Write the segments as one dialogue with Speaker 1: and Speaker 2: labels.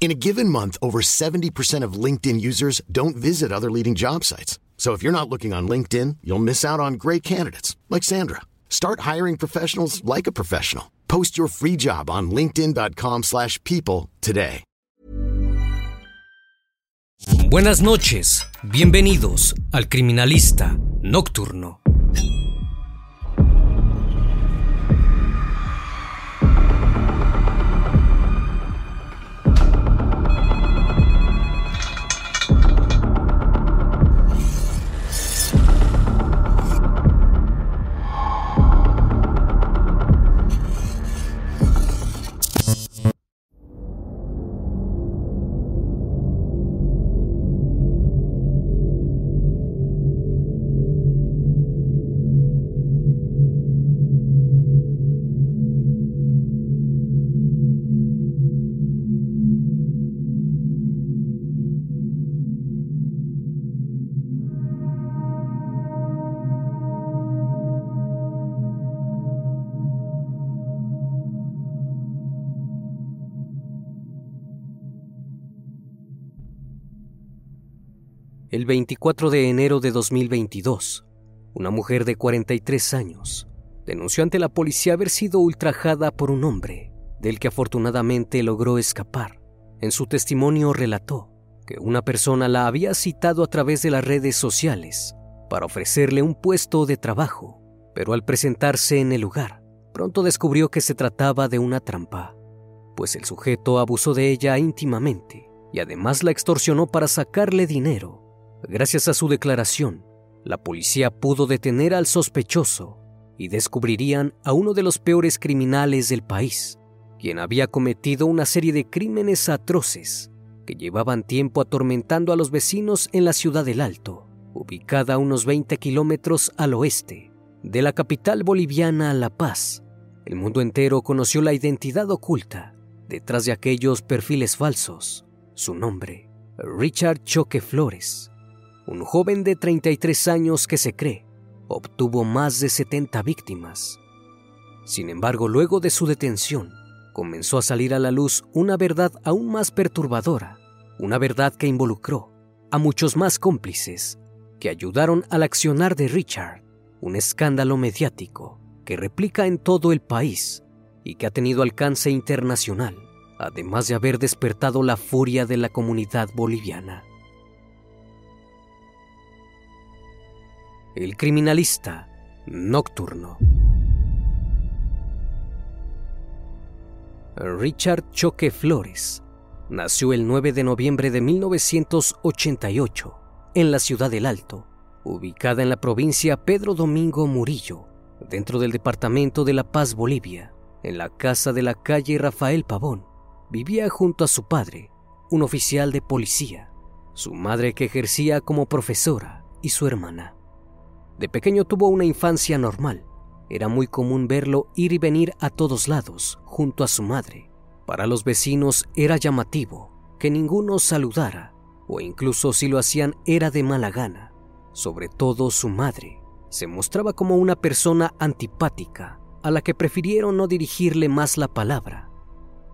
Speaker 1: In a given month, over 70% of LinkedIn users don't visit other leading job sites. So if you're not looking on LinkedIn, you'll miss out on great candidates like Sandra. Start hiring professionals like a professional. Post your free job on linkedin.com/people today.
Speaker 2: Buenas noches. Bienvenidos al Criminalista Nocturno. El 24 de enero de 2022, una mujer de 43 años denunció ante la policía haber sido ultrajada por un hombre, del que afortunadamente logró escapar. En su testimonio relató que una persona la había citado a través de las redes sociales para ofrecerle un puesto de trabajo, pero al presentarse en el lugar, pronto descubrió que se trataba de una trampa, pues el sujeto abusó de ella íntimamente y además la extorsionó para sacarle dinero Gracias a su declaración, la policía pudo detener al sospechoso y descubrirían a uno de los peores criminales del país, quien había cometido una serie de crímenes atroces que llevaban tiempo atormentando a los vecinos en la ciudad del Alto, ubicada a unos 20 kilómetros al oeste de la capital boliviana La Paz. El mundo entero conoció la identidad oculta detrás de aquellos perfiles falsos. Su nombre, Richard Choque Flores, un joven de 33 años que se cree obtuvo más de 70 víctimas. Sin embargo, luego de su detención, comenzó a salir a la luz una verdad aún más perturbadora, una verdad que involucró a muchos más cómplices que ayudaron al accionar de Richard, un escándalo mediático que replica en todo el país y que ha tenido alcance internacional, además de haber despertado la furia de la comunidad boliviana. El criminalista nocturno. Richard Choque Flores nació el 9 de noviembre de 1988 en la ciudad del Alto, ubicada en la provincia Pedro Domingo Murillo, dentro del departamento de La Paz, Bolivia, en la casa de la calle Rafael Pavón. Vivía junto a su padre, un oficial de policía, su madre que ejercía como profesora y su hermana. De pequeño tuvo una infancia normal. Era muy común verlo ir y venir a todos lados, junto a su madre. Para los vecinos era llamativo que ninguno saludara o incluso si lo hacían era de mala gana. Sobre todo su madre se mostraba como una persona antipática a la que prefirieron no dirigirle más la palabra.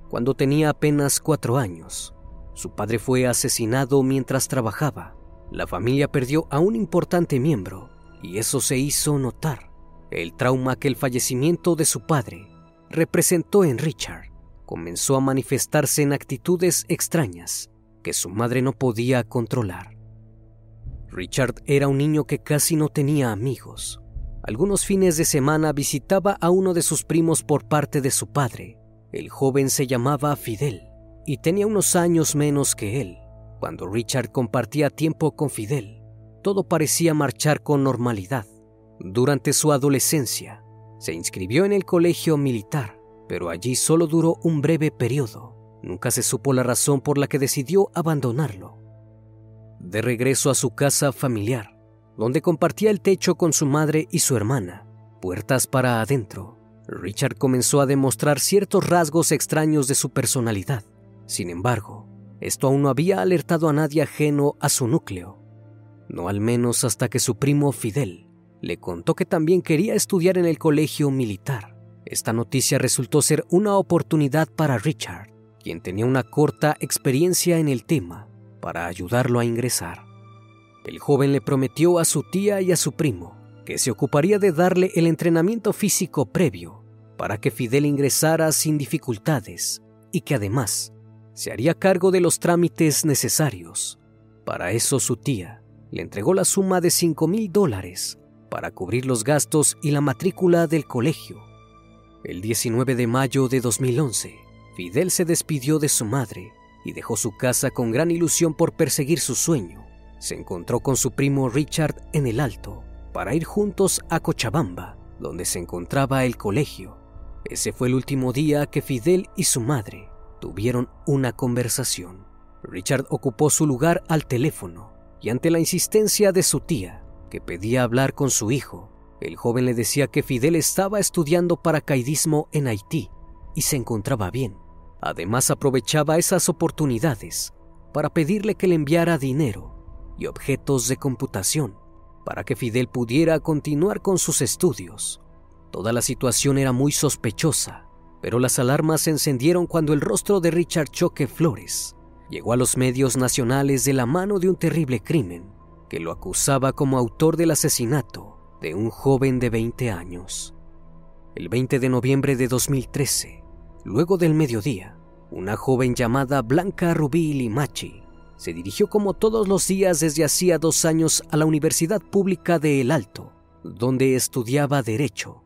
Speaker 2: Cuando tenía apenas cuatro años, su padre fue asesinado mientras trabajaba. La familia perdió a un importante miembro y eso se hizo notar. El trauma que el fallecimiento de su padre representó en Richard comenzó a manifestarse en actitudes extrañas que su madre no podía controlar. Richard era un niño que casi no tenía amigos. Algunos fines de semana visitaba a uno de sus primos por parte de su padre. El joven se llamaba Fidel y tenía unos años menos que él. Cuando Richard compartía tiempo con Fidel, todo parecía marchar con normalidad. Durante su adolescencia, se inscribió en el colegio militar, pero allí solo duró un breve periodo. Nunca se supo la razón por la que decidió abandonarlo. De regreso a su casa familiar, donde compartía el techo con su madre y su hermana, puertas para adentro, Richard comenzó a demostrar ciertos rasgos extraños de su personalidad. Sin embargo, esto aún no había alertado a nadie ajeno a su núcleo, no al menos hasta que su primo Fidel le contó que también quería estudiar en el colegio militar. Esta noticia resultó ser una oportunidad para Richard, quien tenía una corta experiencia en el tema, para ayudarlo a ingresar. El joven le prometió a su tía y a su primo que se ocuparía de darle el entrenamiento físico previo para que Fidel ingresara sin dificultades y que además se haría cargo de los trámites necesarios. Para eso su tía le entregó la suma de 5 mil dólares para cubrir los gastos y la matrícula del colegio. El 19 de mayo de 2011, Fidel se despidió de su madre y dejó su casa con gran ilusión por perseguir su sueño. Se encontró con su primo Richard en el Alto para ir juntos a Cochabamba, donde se encontraba el colegio. Ese fue el último día que Fidel y su madre tuvieron una conversación. Richard ocupó su lugar al teléfono y ante la insistencia de su tía, que pedía hablar con su hijo, el joven le decía que Fidel estaba estudiando paracaidismo en Haití y se encontraba bien. Además aprovechaba esas oportunidades para pedirle que le enviara dinero y objetos de computación para que Fidel pudiera continuar con sus estudios. Toda la situación era muy sospechosa pero las alarmas se encendieron cuando el rostro de Richard Choque Flores llegó a los medios nacionales de la mano de un terrible crimen que lo acusaba como autor del asesinato de un joven de 20 años. El 20 de noviembre de 2013, luego del mediodía, una joven llamada Blanca Rubí Limachi se dirigió como todos los días desde hacía dos años a la Universidad Pública de El Alto, donde estudiaba Derecho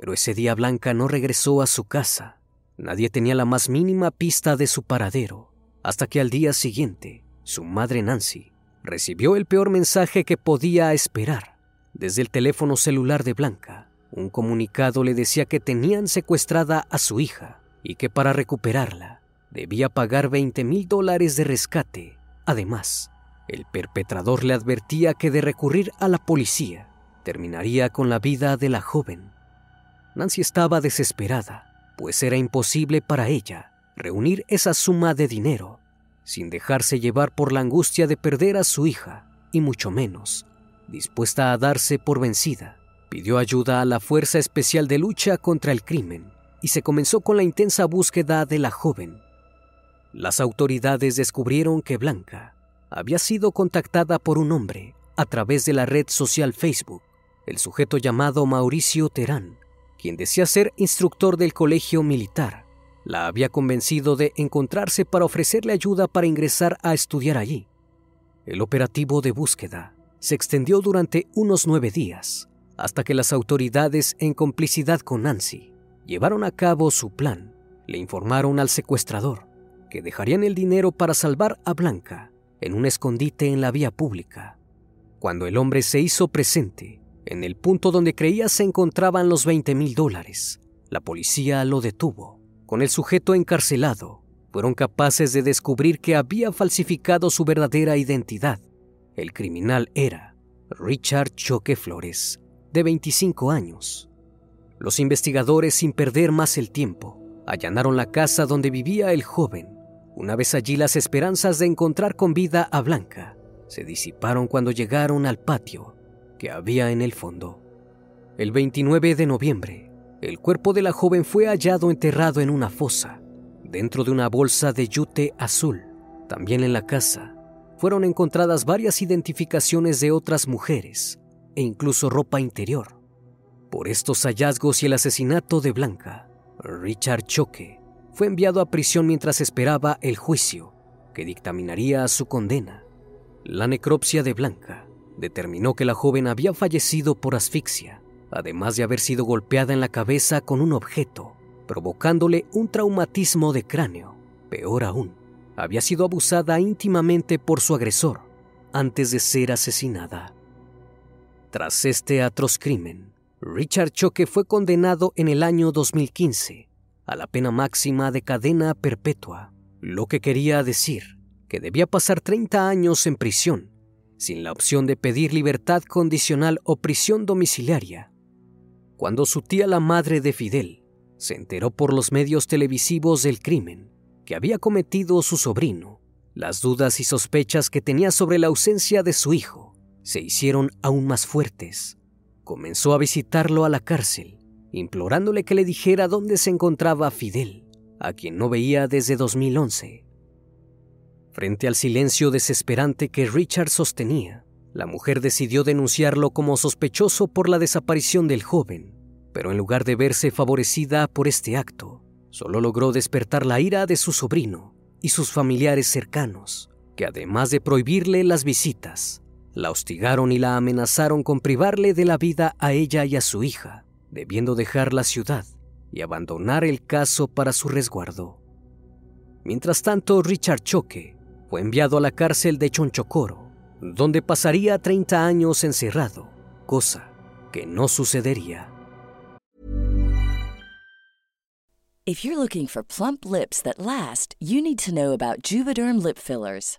Speaker 2: pero ese día Blanca no regresó a su casa. Nadie tenía la más mínima pista de su paradero, hasta que al día siguiente, su madre Nancy recibió el peor mensaje que podía esperar. Desde el teléfono celular de Blanca, un comunicado le decía que tenían secuestrada a su hija y que para recuperarla debía pagar 20 mil dólares de rescate. Además, el perpetrador le advertía que de recurrir a la policía terminaría con la vida de la joven. Nancy estaba desesperada, pues era imposible para ella reunir esa suma de dinero sin dejarse llevar por la angustia de perder a su hija, y mucho menos, dispuesta a darse por vencida, pidió ayuda a la Fuerza Especial de Lucha contra el Crimen y se comenzó con la intensa búsqueda de la joven. Las autoridades descubrieron que Blanca había sido contactada por un hombre a través de la red social Facebook. El sujeto llamado Mauricio Terán quien decía ser instructor del colegio militar, la había convencido de encontrarse para ofrecerle ayuda para ingresar a estudiar allí. El operativo de búsqueda se extendió durante unos nueve días, hasta que las autoridades, en complicidad con Nancy, llevaron a cabo su plan. Le informaron al secuestrador que dejarían el dinero para salvar a Blanca en un escondite en la vía pública. Cuando el hombre se hizo presente, en el punto donde creía se encontraban los 20 mil dólares. La policía lo detuvo. Con el sujeto encarcelado, fueron capaces de descubrir que había falsificado su verdadera identidad. El criminal era Richard Choque Flores, de 25 años. Los investigadores, sin perder más el tiempo, allanaron la casa donde vivía el joven. Una vez allí las esperanzas de encontrar con vida a Blanca se disiparon cuando llegaron al patio que había en el fondo. El 29 de noviembre, el cuerpo de la joven fue hallado enterrado en una fosa, dentro de una bolsa de yute azul. También en la casa fueron encontradas varias identificaciones de otras mujeres e incluso ropa interior. Por estos hallazgos y el asesinato de Blanca, Richard Choque fue enviado a prisión mientras esperaba el juicio que dictaminaría su condena. La necropsia de Blanca determinó que la joven había fallecido por asfixia, además de haber sido golpeada en la cabeza con un objeto, provocándole un traumatismo de cráneo. Peor aún, había sido abusada íntimamente por su agresor antes de ser asesinada. Tras este atroz crimen, Richard Choque fue condenado en el año 2015 a la pena máxima de cadena perpetua, lo que quería decir que debía pasar 30 años en prisión, sin la opción de pedir libertad condicional o prisión domiciliaria. Cuando su tía, la madre de Fidel, se enteró por los medios televisivos del crimen que había cometido su sobrino, las dudas y sospechas que tenía sobre la ausencia de su hijo se hicieron aún más fuertes. Comenzó a visitarlo a la cárcel, implorándole que le dijera dónde se encontraba Fidel, a quien no veía desde 2011. Frente al silencio desesperante que Richard sostenía, la mujer decidió denunciarlo como sospechoso por la desaparición del joven, pero en lugar de verse favorecida por este acto, solo logró despertar la ira de su sobrino y sus familiares cercanos, que además de prohibirle las visitas, la hostigaron y la amenazaron con privarle de la vida a ella y a su hija, debiendo dejar la ciudad y abandonar el caso para su resguardo. Mientras tanto, Richard Choque fue enviado a la cárcel de Chonchocoro, donde pasaría 30 años encerrado, cosa que no sucedería.
Speaker 3: If you're looking for plump lips that last, you need to know about Juvederm lip fillers.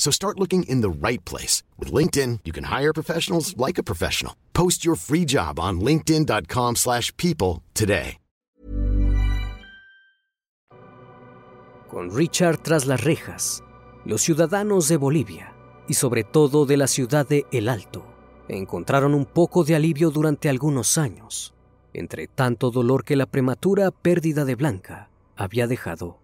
Speaker 1: So start looking in the right place. With LinkedIn, you can hire professionals like a professional. Post your free job on linkedin.com slash people today.
Speaker 2: Con Richard tras las rejas, los ciudadanos de Bolivia, y sobre todo de la ciudad de El Alto, encontraron un poco de alivio durante algunos años, entre tanto dolor que la prematura pérdida de Blanca había dejado.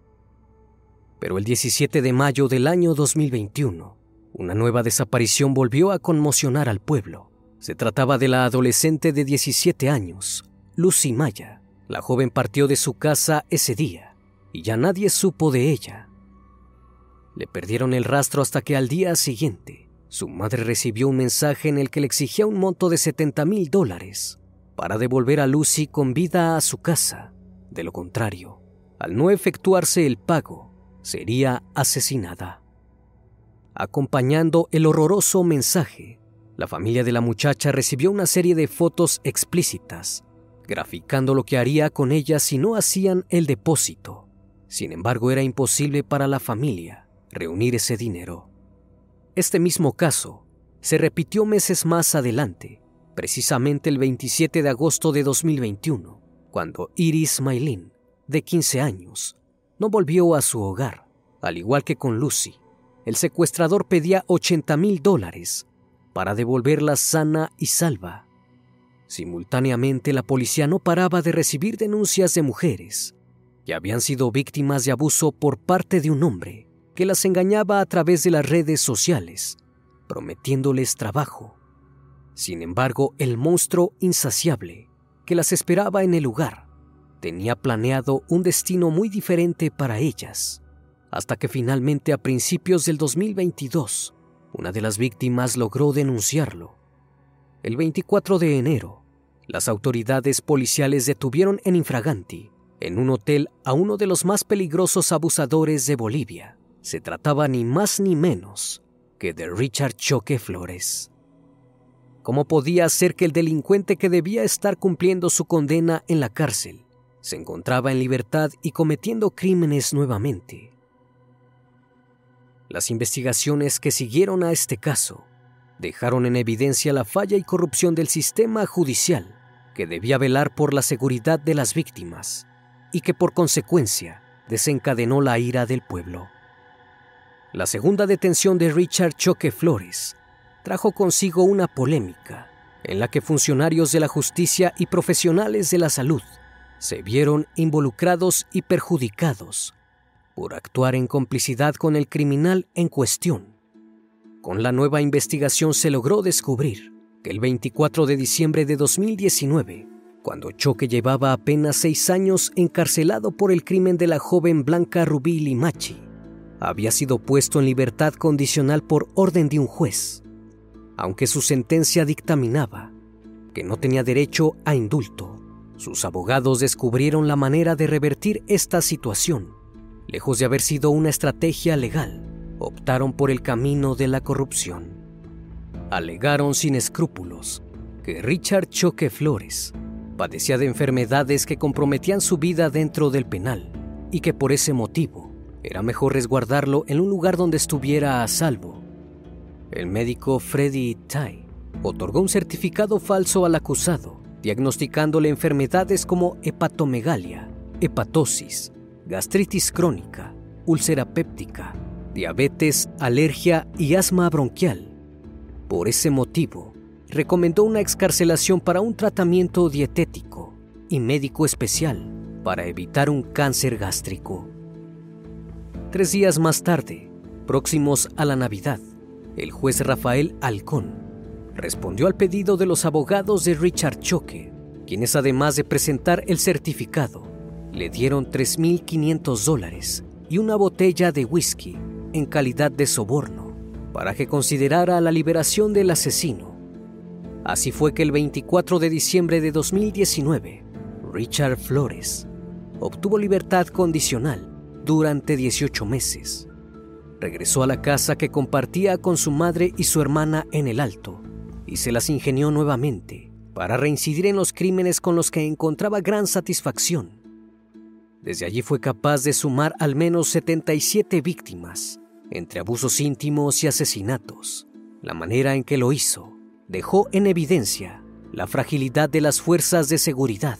Speaker 2: Pero el 17 de mayo del año 2021, una nueva desaparición volvió a conmocionar al pueblo. Se trataba de la adolescente de 17 años, Lucy Maya. La joven partió de su casa ese día y ya nadie supo de ella. Le perdieron el rastro hasta que al día siguiente su madre recibió un mensaje en el que le exigía un monto de 70 mil dólares para devolver a Lucy con vida a su casa. De lo contrario, al no efectuarse el pago, sería asesinada. Acompañando el horroroso mensaje, la familia de la muchacha recibió una serie de fotos explícitas, graficando lo que haría con ella si no hacían el depósito. Sin embargo, era imposible para la familia reunir ese dinero. Este mismo caso se repitió meses más adelante, precisamente el 27 de agosto de 2021, cuando Iris Maylin, de 15 años, no volvió a su hogar, al igual que con Lucy. El secuestrador pedía 80 mil dólares para devolverla sana y salva. Simultáneamente la policía no paraba de recibir denuncias de mujeres que habían sido víctimas de abuso por parte de un hombre que las engañaba a través de las redes sociales, prometiéndoles trabajo. Sin embargo, el monstruo insaciable que las esperaba en el lugar tenía planeado un destino muy diferente para ellas, hasta que finalmente a principios del 2022, una de las víctimas logró denunciarlo. El 24 de enero, las autoridades policiales detuvieron en infraganti, en un hotel, a uno de los más peligrosos abusadores de Bolivia. Se trataba ni más ni menos que de Richard Choque Flores. ¿Cómo podía ser que el delincuente que debía estar cumpliendo su condena en la cárcel se encontraba en libertad y cometiendo crímenes nuevamente? Las investigaciones que siguieron a este caso dejaron en evidencia la falla y corrupción del sistema judicial, que debía velar por la seguridad de las víctimas y que por consecuencia desencadenó la ira del pueblo. La segunda detención de Richard Choque Flores trajo consigo una polémica en la que funcionarios de la justicia y profesionales de la salud se vieron involucrados y perjudicados por actuar en complicidad con el criminal en cuestión. Con la nueva investigación se logró descubrir que el 24 de diciembre de 2019, cuando Choque llevaba apenas seis años encarcelado por el crimen de la joven Blanca Rubí Limachi, había sido puesto en libertad condicional por orden de un juez, aunque su sentencia dictaminaba que no tenía derecho a indulto. Sus abogados descubrieron la manera de revertir esta situación lejos de haber sido una estrategia legal, optaron por el camino de la corrupción. Alegaron sin escrúpulos que Richard Choque Flores padecía de enfermedades que comprometían su vida dentro del penal y que por ese motivo era mejor resguardarlo en un lugar donde estuviera a salvo. El médico Freddy Tai otorgó un certificado falso al acusado, diagnosticándole enfermedades como hepatomegalia, hepatosis, gastritis crónica, úlcera péptica, diabetes, alergia y asma bronquial. Por ese motivo, recomendó una excarcelación para un tratamiento dietético y médico especial para evitar un cáncer gástrico. Tres días más tarde, próximos a la Navidad, el juez Rafael Alcón respondió al pedido de los abogados de Richard Choque, quienes además de presentar el certificado, le dieron 3.500 dólares y una botella de whisky en calidad de soborno para que considerara la liberación del asesino. Así fue que el 24 de diciembre de 2019, Richard Flores obtuvo libertad condicional durante 18 meses. Regresó a la casa que compartía con su madre y su hermana en el Alto y se las ingenió nuevamente para reincidir en los crímenes con los que encontraba gran satisfacción desde allí fue capaz de sumar al menos 77 víctimas, entre abusos íntimos y asesinatos. La manera en que lo hizo dejó en evidencia la fragilidad de las fuerzas de seguridad.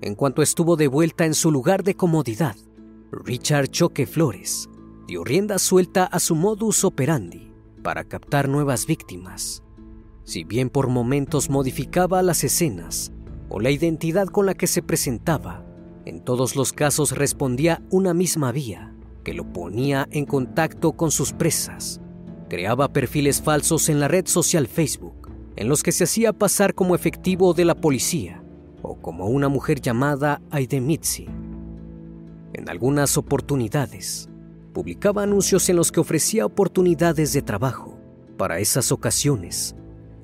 Speaker 2: En cuanto estuvo de vuelta en su lugar de comodidad, Richard Choque Flores dio rienda suelta a su modus operandi para captar nuevas víctimas. Si bien por momentos modificaba las escenas o la identidad con la que se presentaba, en todos los casos respondía una misma vía, que lo ponía en contacto con sus presas. Creaba perfiles falsos en la red social Facebook, en los que se hacía pasar como efectivo de la policía o como una mujer llamada Aidemitsi. En algunas oportunidades, publicaba anuncios en los que ofrecía oportunidades de trabajo. Para esas ocasiones,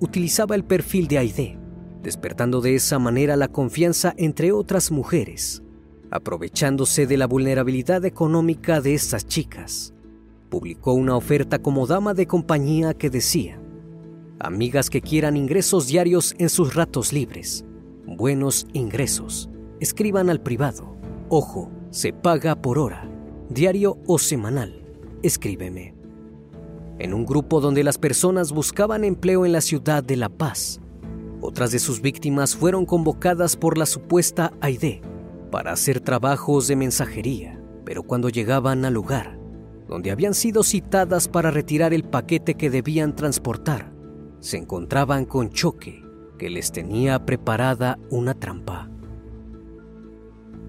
Speaker 2: utilizaba el perfil de Aide, despertando de esa manera la confianza entre otras mujeres Aprovechándose de la vulnerabilidad económica de estas chicas, publicó una oferta como dama de compañía que decía, amigas que quieran ingresos diarios en sus ratos libres, buenos ingresos, escriban al privado, ojo, se paga por hora, diario o semanal, escríbeme. En un grupo donde las personas buscaban empleo en la ciudad de La Paz. Otras de sus víctimas fueron convocadas por la supuesta Aide para hacer trabajos de mensajería, pero cuando llegaban al lugar, donde habían sido citadas para retirar el paquete que debían transportar, se encontraban con Choque, que les tenía preparada una trampa.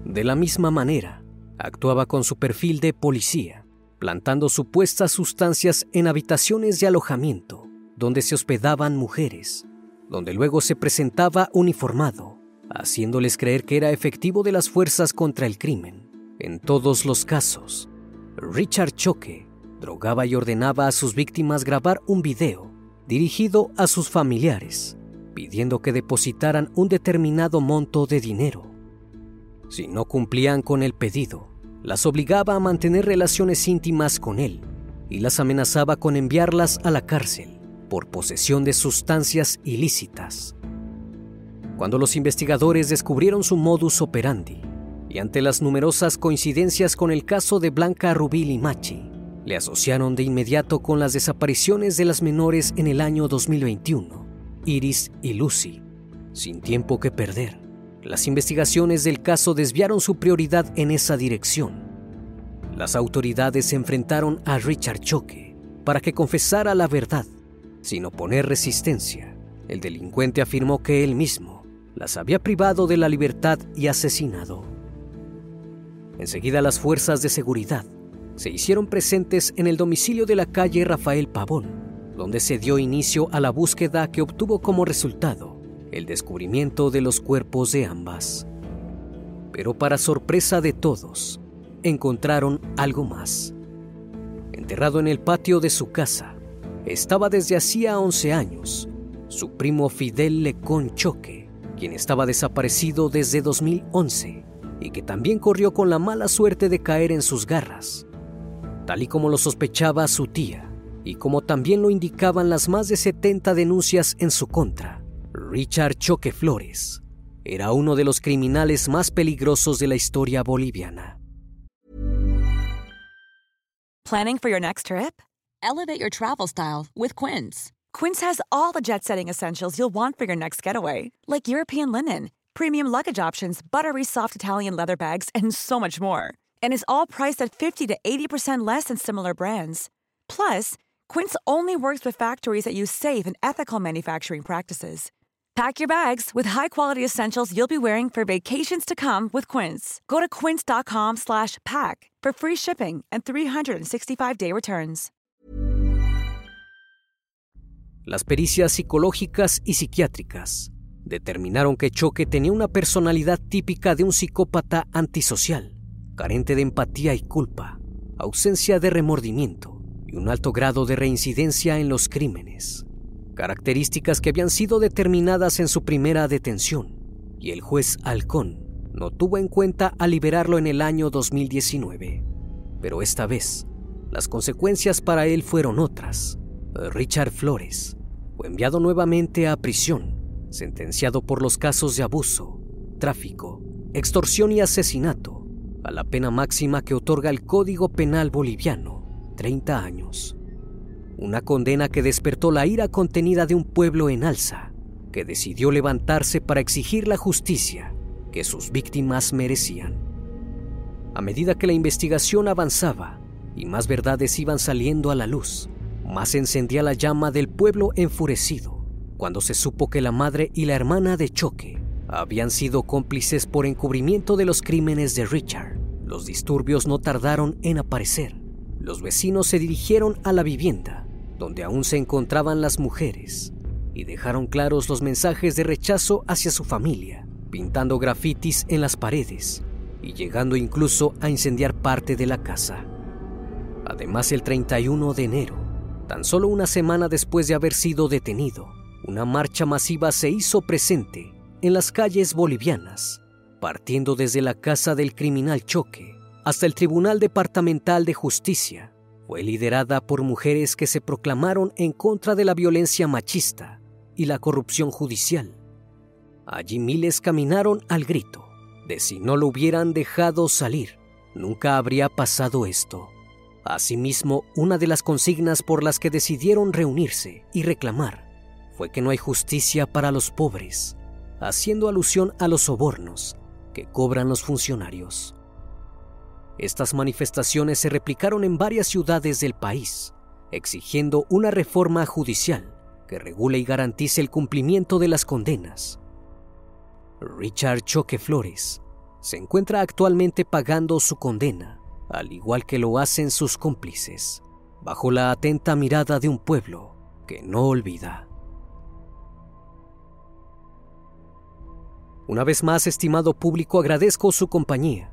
Speaker 2: De la misma manera, actuaba con su perfil de policía, plantando supuestas sustancias en habitaciones de alojamiento, donde se hospedaban mujeres, donde luego se presentaba uniformado, haciéndoles creer que era efectivo de las fuerzas contra el crimen. En todos los casos, Richard Choque drogaba y ordenaba a sus víctimas grabar un video dirigido a sus familiares, pidiendo que depositaran un determinado monto de dinero. Si no cumplían con el pedido, las obligaba a mantener relaciones íntimas con él y las amenazaba con enviarlas a la cárcel por posesión de sustancias ilícitas. Cuando los investigadores descubrieron su modus operandi y ante las numerosas coincidencias con el caso de Blanca Rubí Limachi, le asociaron de inmediato con las desapariciones de las menores en el año 2021, Iris y Lucy. Sin tiempo que perder, las investigaciones del caso desviaron su prioridad en esa dirección. Las autoridades se enfrentaron a Richard Choque para que confesara la verdad. Sin oponer resistencia, el delincuente afirmó que él mismo las había privado de la libertad y asesinado. Enseguida las fuerzas de seguridad se hicieron presentes en el domicilio de la calle Rafael Pavón, donde se dio inicio a la búsqueda que obtuvo como resultado el descubrimiento de los cuerpos de ambas. Pero para sorpresa de todos, encontraron algo más. Enterrado en el patio de su casa, estaba desde hacía 11 años su primo Fidel Lecón Choque, quien estaba desaparecido desde 2011 y que también corrió con la mala suerte de caer en sus garras tal y como lo sospechaba su tía, y como también lo indicaban las más de 70 denuncias en su contra. Richard Choque Flores era uno de los criminales más peligrosos de la historia boliviana.
Speaker 4: Planning for your next trip? Elevate your travel style with Quince. Quince has all the jet-setting essentials you'll want for your next getaway, like European linen, premium luggage options, buttery soft Italian leather bags, and so much more. and is all priced at 50 to 80% less than similar brands. Plus, Quince only works with factories that use safe and ethical manufacturing practices. Pack your bags with high-quality essentials you'll be wearing for vacations to come with Quince. Go to quince.com/pack for free shipping and 365-day returns.
Speaker 2: Las pericias psicológicas y psiquiátricas determinaron que Choque tenía una personalidad típica de un psicópata antisocial carente de empatía y culpa, ausencia de remordimiento y un alto grado de reincidencia en los crímenes, características que habían sido determinadas en su primera detención, y el juez Halcón no tuvo en cuenta al liberarlo en el año 2019. Pero esta vez, las consecuencias para él fueron otras. Richard Flores fue enviado nuevamente a prisión, sentenciado por los casos de abuso, tráfico, extorsión y asesinato, a la pena máxima que otorga el Código Penal boliviano, 30 años. Una condena que despertó la ira contenida de un pueblo en alza, que decidió levantarse para exigir la justicia que sus víctimas merecían. A medida que la investigación avanzaba y más verdades iban saliendo a la luz, más encendía la llama del pueblo enfurecido cuando se supo que la madre y la hermana de Choque habían sido cómplices por encubrimiento de los crímenes de Richard. Los disturbios no tardaron en aparecer. Los vecinos se dirigieron a la vivienda, donde aún se encontraban las mujeres, y dejaron claros los mensajes de rechazo hacia su familia, pintando grafitis en las paredes y llegando incluso a incendiar parte de la casa. Además, el 31 de enero, tan solo una semana después de haber sido detenido, una marcha masiva se hizo presente en las calles bolivianas, partiendo desde la casa del criminal Choque hasta el Tribunal Departamental de Justicia. Fue liderada por mujeres que se proclamaron en contra de la violencia machista y la corrupción judicial. Allí miles caminaron al grito de si no lo hubieran dejado salir, nunca habría pasado esto. Asimismo, una de las consignas por las que decidieron reunirse y reclamar fue que no hay justicia para los pobres, haciendo alusión a los sobornos que cobran los funcionarios. Estas manifestaciones se replicaron en varias ciudades del país, exigiendo una reforma judicial que regule y garantice el cumplimiento de las condenas. Richard Choque Flores se encuentra actualmente pagando su condena, al igual que lo hacen sus cómplices, bajo la atenta mirada de un pueblo que no olvida. Una vez más, estimado público, agradezco su compañía.